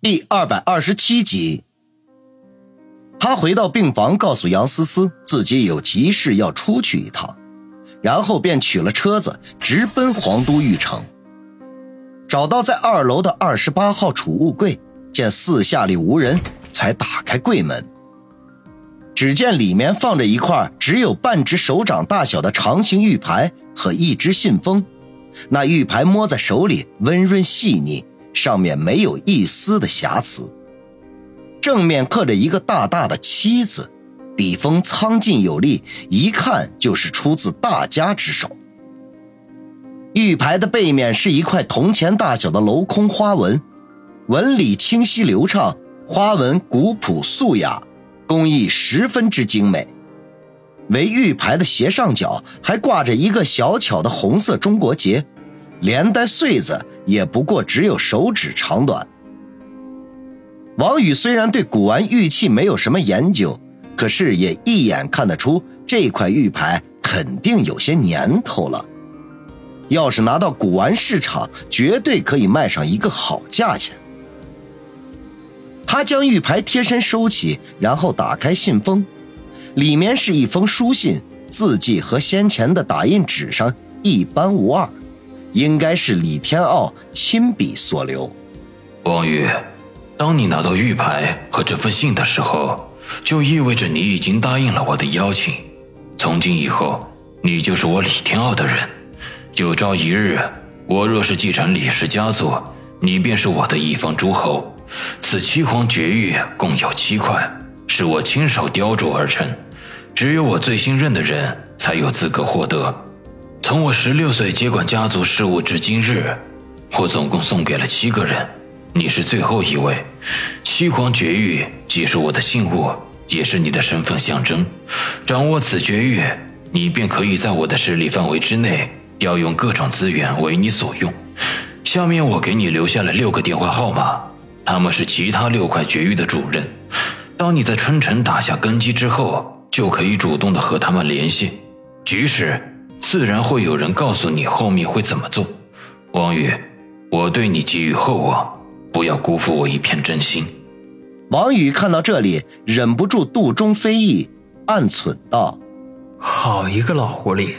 第二百二十七集，他回到病房，告诉杨思思自己有急事要出去一趟，然后便取了车子直奔皇都御城。找到在二楼的二十八号储物柜，见四下里无人，才打开柜门。只见里面放着一块只有半只手掌大小的长形玉牌和一只信封，那玉牌摸在手里温润细腻。上面没有一丝的瑕疵，正面刻着一个大大的“七”字，笔锋苍劲有力，一看就是出自大家之手。玉牌的背面是一块铜钱大小的镂空花纹，纹理清晰流畅，花纹古朴素雅，工艺十分之精美。为玉牌的斜上角还挂着一个小巧的红色中国结。连带穗子也不过只有手指长短。王宇虽然对古玩玉器没有什么研究，可是也一眼看得出这块玉牌肯定有些年头了。要是拿到古玩市场，绝对可以卖上一个好价钱。他将玉牌贴身收起，然后打开信封，里面是一封书信，字迹和先前的打印纸上一般无二。应该是李天傲亲笔所留。王宇，当你拿到玉牌和这封信的时候，就意味着你已经答应了我的邀请。从今以后，你就是我李天傲的人。有朝一日，我若是继承李氏家族，你便是我的一方诸侯。此七皇绝玉共有七块，是我亲手雕琢而成，只有我最信任的人才有资格获得。从我十六岁接管家族事务至今日，我总共送给了七个人，你是最后一位。七皇绝玉既是我的信物，也是你的身份象征。掌握此绝玉，你便可以在我的势力范围之内调用各种资源为你所用。下面我给你留下了六个电话号码，他们是其他六块绝玉的主人。当你在春城打下根基之后，就可以主动的和他们联系。局势。自然会有人告诉你后面会怎么做，王宇，我对你寄予厚望，不要辜负我一片真心。王宇看到这里，忍不住肚中非议，暗忖道：“好一个老狐狸，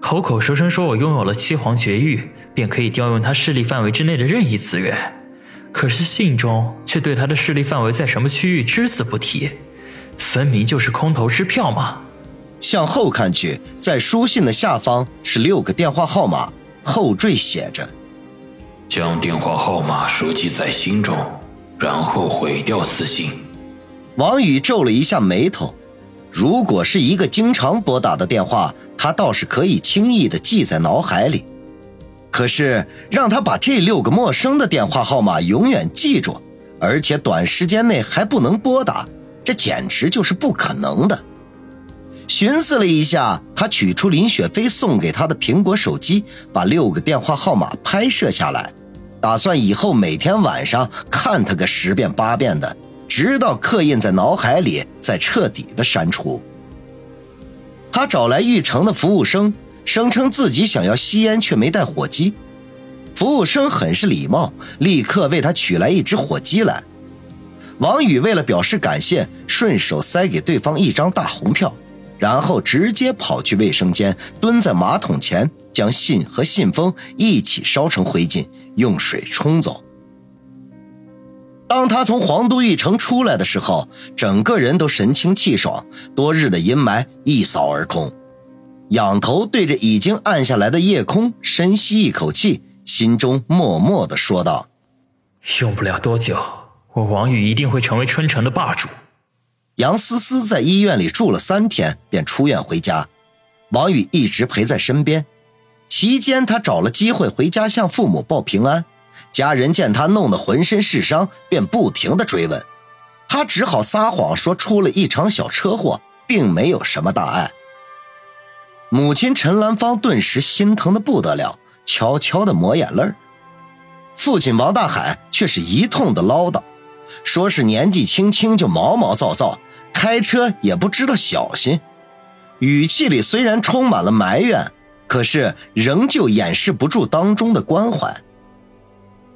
口口声声说我拥有了七皇绝域，便可以调用他势力范围之内的任意资源，可是信中却对他的势力范围在什么区域只字不提，分明就是空头支票嘛！”向后看去，在书信的下方是六个电话号码，后缀写着：“将电话号码收集在心中，然后毁掉此信。”王宇皱了一下眉头。如果是一个经常拨打的电话，他倒是可以轻易的记在脑海里。可是让他把这六个陌生的电话号码永远记住，而且短时间内还不能拨打，这简直就是不可能的。寻思了一下，他取出林雪飞送给他的苹果手机，把六个电话号码拍摄下来，打算以后每天晚上看他个十遍八遍的，直到刻印在脑海里，再彻底的删除。他找来玉城的服务生，声称自己想要吸烟，却没带火机。服务生很是礼貌，立刻为他取来一只火机来。王宇为了表示感谢，顺手塞给对方一张大红票。然后直接跑去卫生间，蹲在马桶前，将信和信封一起烧成灰烬，用水冲走。当他从皇都御城出来的时候，整个人都神清气爽，多日的阴霾一扫而空。仰头对着已经暗下来的夜空，深吸一口气，心中默默的说道：“用不了多久，我王宇一定会成为春城的霸主。”杨思思在医院里住了三天，便出院回家。王宇一直陪在身边。期间，他找了机会回家向父母报平安。家人见他弄得浑身是伤，便不停的追问。他只好撒谎说出了一场小车祸，并没有什么大碍。母亲陈兰芳顿时心疼的不得了，悄悄的抹眼泪父亲王大海却是一通的唠叨，说是年纪轻轻就毛毛躁躁。开车也不知道小心，语气里虽然充满了埋怨，可是仍旧掩饰不住当中的关怀。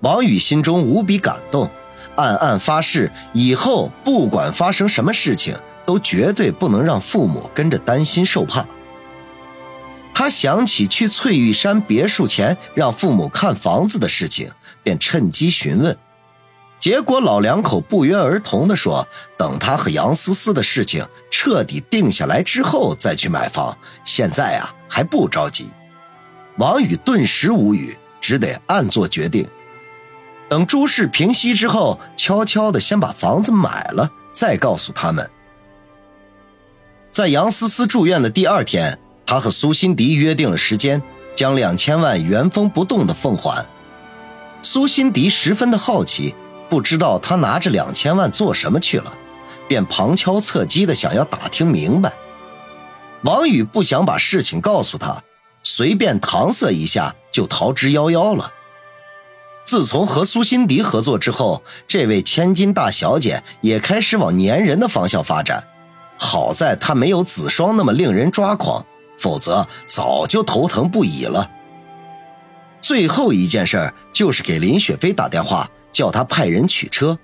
王宇心中无比感动，暗暗发誓，以后不管发生什么事情，都绝对不能让父母跟着担心受怕。他想起去翠玉山别墅前让父母看房子的事情，便趁机询问。结果老两口不约而同地说：“等他和杨思思的事情彻底定下来之后再去买房，现在啊还不着急。”王宇顿时无语，只得暗做决定。等诸事平息之后，悄悄地先把房子买了，再告诉他们。在杨思思住院的第二天。他和苏辛迪约定了时间，将两千万原封不动的奉还。苏辛迪十分的好奇，不知道他拿着两千万做什么去了，便旁敲侧击的想要打听明白。王宇不想把事情告诉他，随便搪塞一下就逃之夭夭了。自从和苏辛迪合作之后，这位千金大小姐也开始往粘人的方向发展。好在她没有子双那么令人抓狂。否则早就头疼不已了。最后一件事就是给林雪飞打电话，叫他派人取车。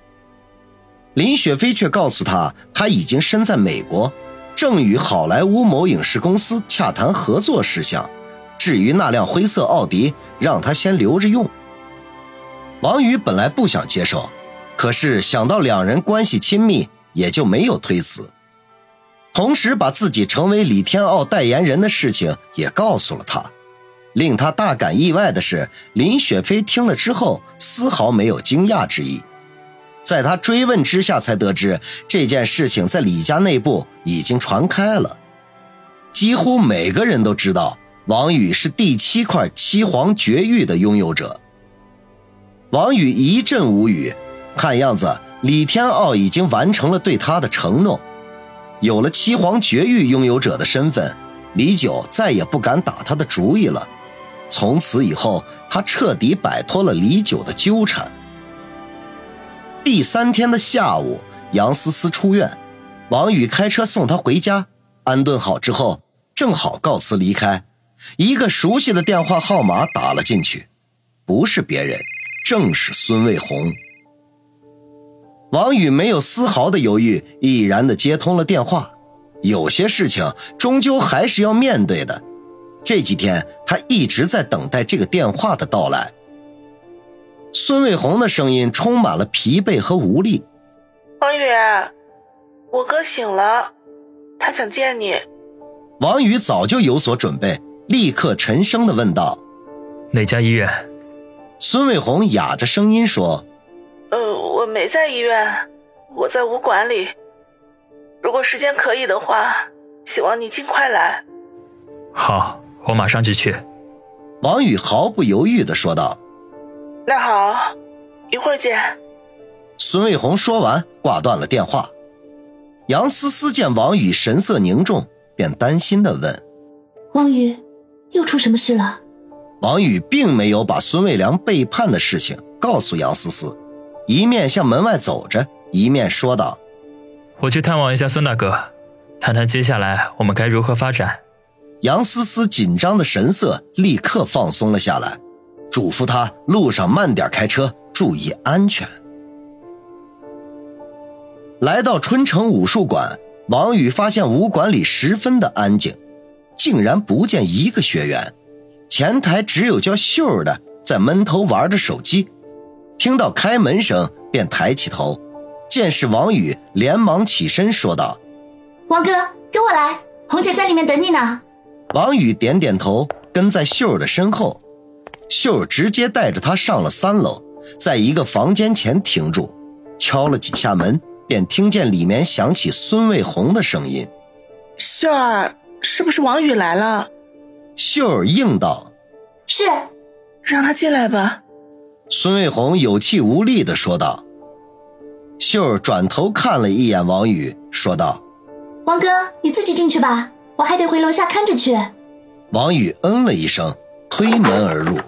林雪飞却告诉他，他已经身在美国，正与好莱坞某影视公司洽谈合作事项。至于那辆灰色奥迪，让他先留着用。王宇本来不想接受，可是想到两人关系亲密，也就没有推辞。同时，把自己成为李天傲代言人的事情也告诉了他。令他大感意外的是，林雪飞听了之后丝毫没有惊讶之意。在他追问之下，才得知这件事情在李家内部已经传开了，几乎每个人都知道王宇是第七块七皇绝玉的拥有者。王宇一阵无语，看样子李天傲已经完成了对他的承诺。有了七皇绝玉拥有者的身份，李九再也不敢打他的主意了。从此以后，他彻底摆脱了李九的纠缠。第三天的下午，杨思思出院，王宇开车送她回家，安顿好之后，正好告辞离开。一个熟悉的电话号码打了进去，不是别人，正是孙卫红。王宇没有丝毫的犹豫，毅然的接通了电话。有些事情终究还是要面对的。这几天他一直在等待这个电话的到来。孙卫红的声音充满了疲惫和无力。王宇，我哥醒了，他想见你。王宇早就有所准备，立刻沉声的问道：“哪家医院？”孙卫红哑着声音说。呃，我没在医院，我在武馆里。如果时间可以的话，希望你尽快来。好，我马上就去。王宇毫不犹豫的说道。那好，一会儿见。孙卫红说完，挂断了电话。杨思思见王宇神色凝重，便担心的问：“王宇，又出什么事了？”王宇并没有把孙卫良背叛的事情告诉杨思思。一面向门外走着，一面说道：“我去探望一下孙大哥，谈谈接下来我们该如何发展。”杨思思紧张的神色立刻放松了下来，嘱咐他路上慢点开车，注意安全。来到春城武术馆，王宇发现武馆里十分的安静，竟然不见一个学员，前台只有叫秀儿的在闷头玩着手机。听到开门声，便抬起头，见是王宇，连忙起身说道：“王哥，跟我来，红姐在里面等你呢。”王宇点点头，跟在秀儿的身后。秀儿直接带着他上了三楼，在一个房间前停住，敲了几下门，便听见里面响起孙卫红的声音：“秀儿，是不是王宇来了？”秀儿应道：“是，让他进来吧。”孙卫红有气无力的说道。秀儿转头看了一眼王宇，说道：“王哥，你自己进去吧，我还得回楼下看着去。”王宇嗯了一声，推门而入。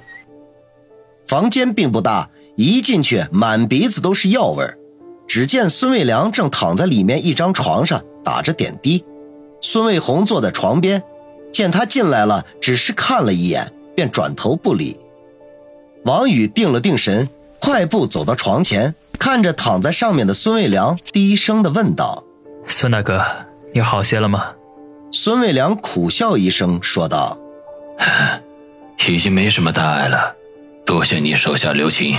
房间并不大，一进去满鼻子都是药味儿。只见孙卫良正躺在里面一张床上打着点滴，孙卫红坐在床边，见他进来了，只是看了一眼，便转头不理。王宇定了定神，快步走到床前，看着躺在上面的孙卫良，低声的问道：“孙大哥，你好些了吗？”孙卫良苦笑一声，说道：“ 已经没什么大碍了，多谢你手下留情。”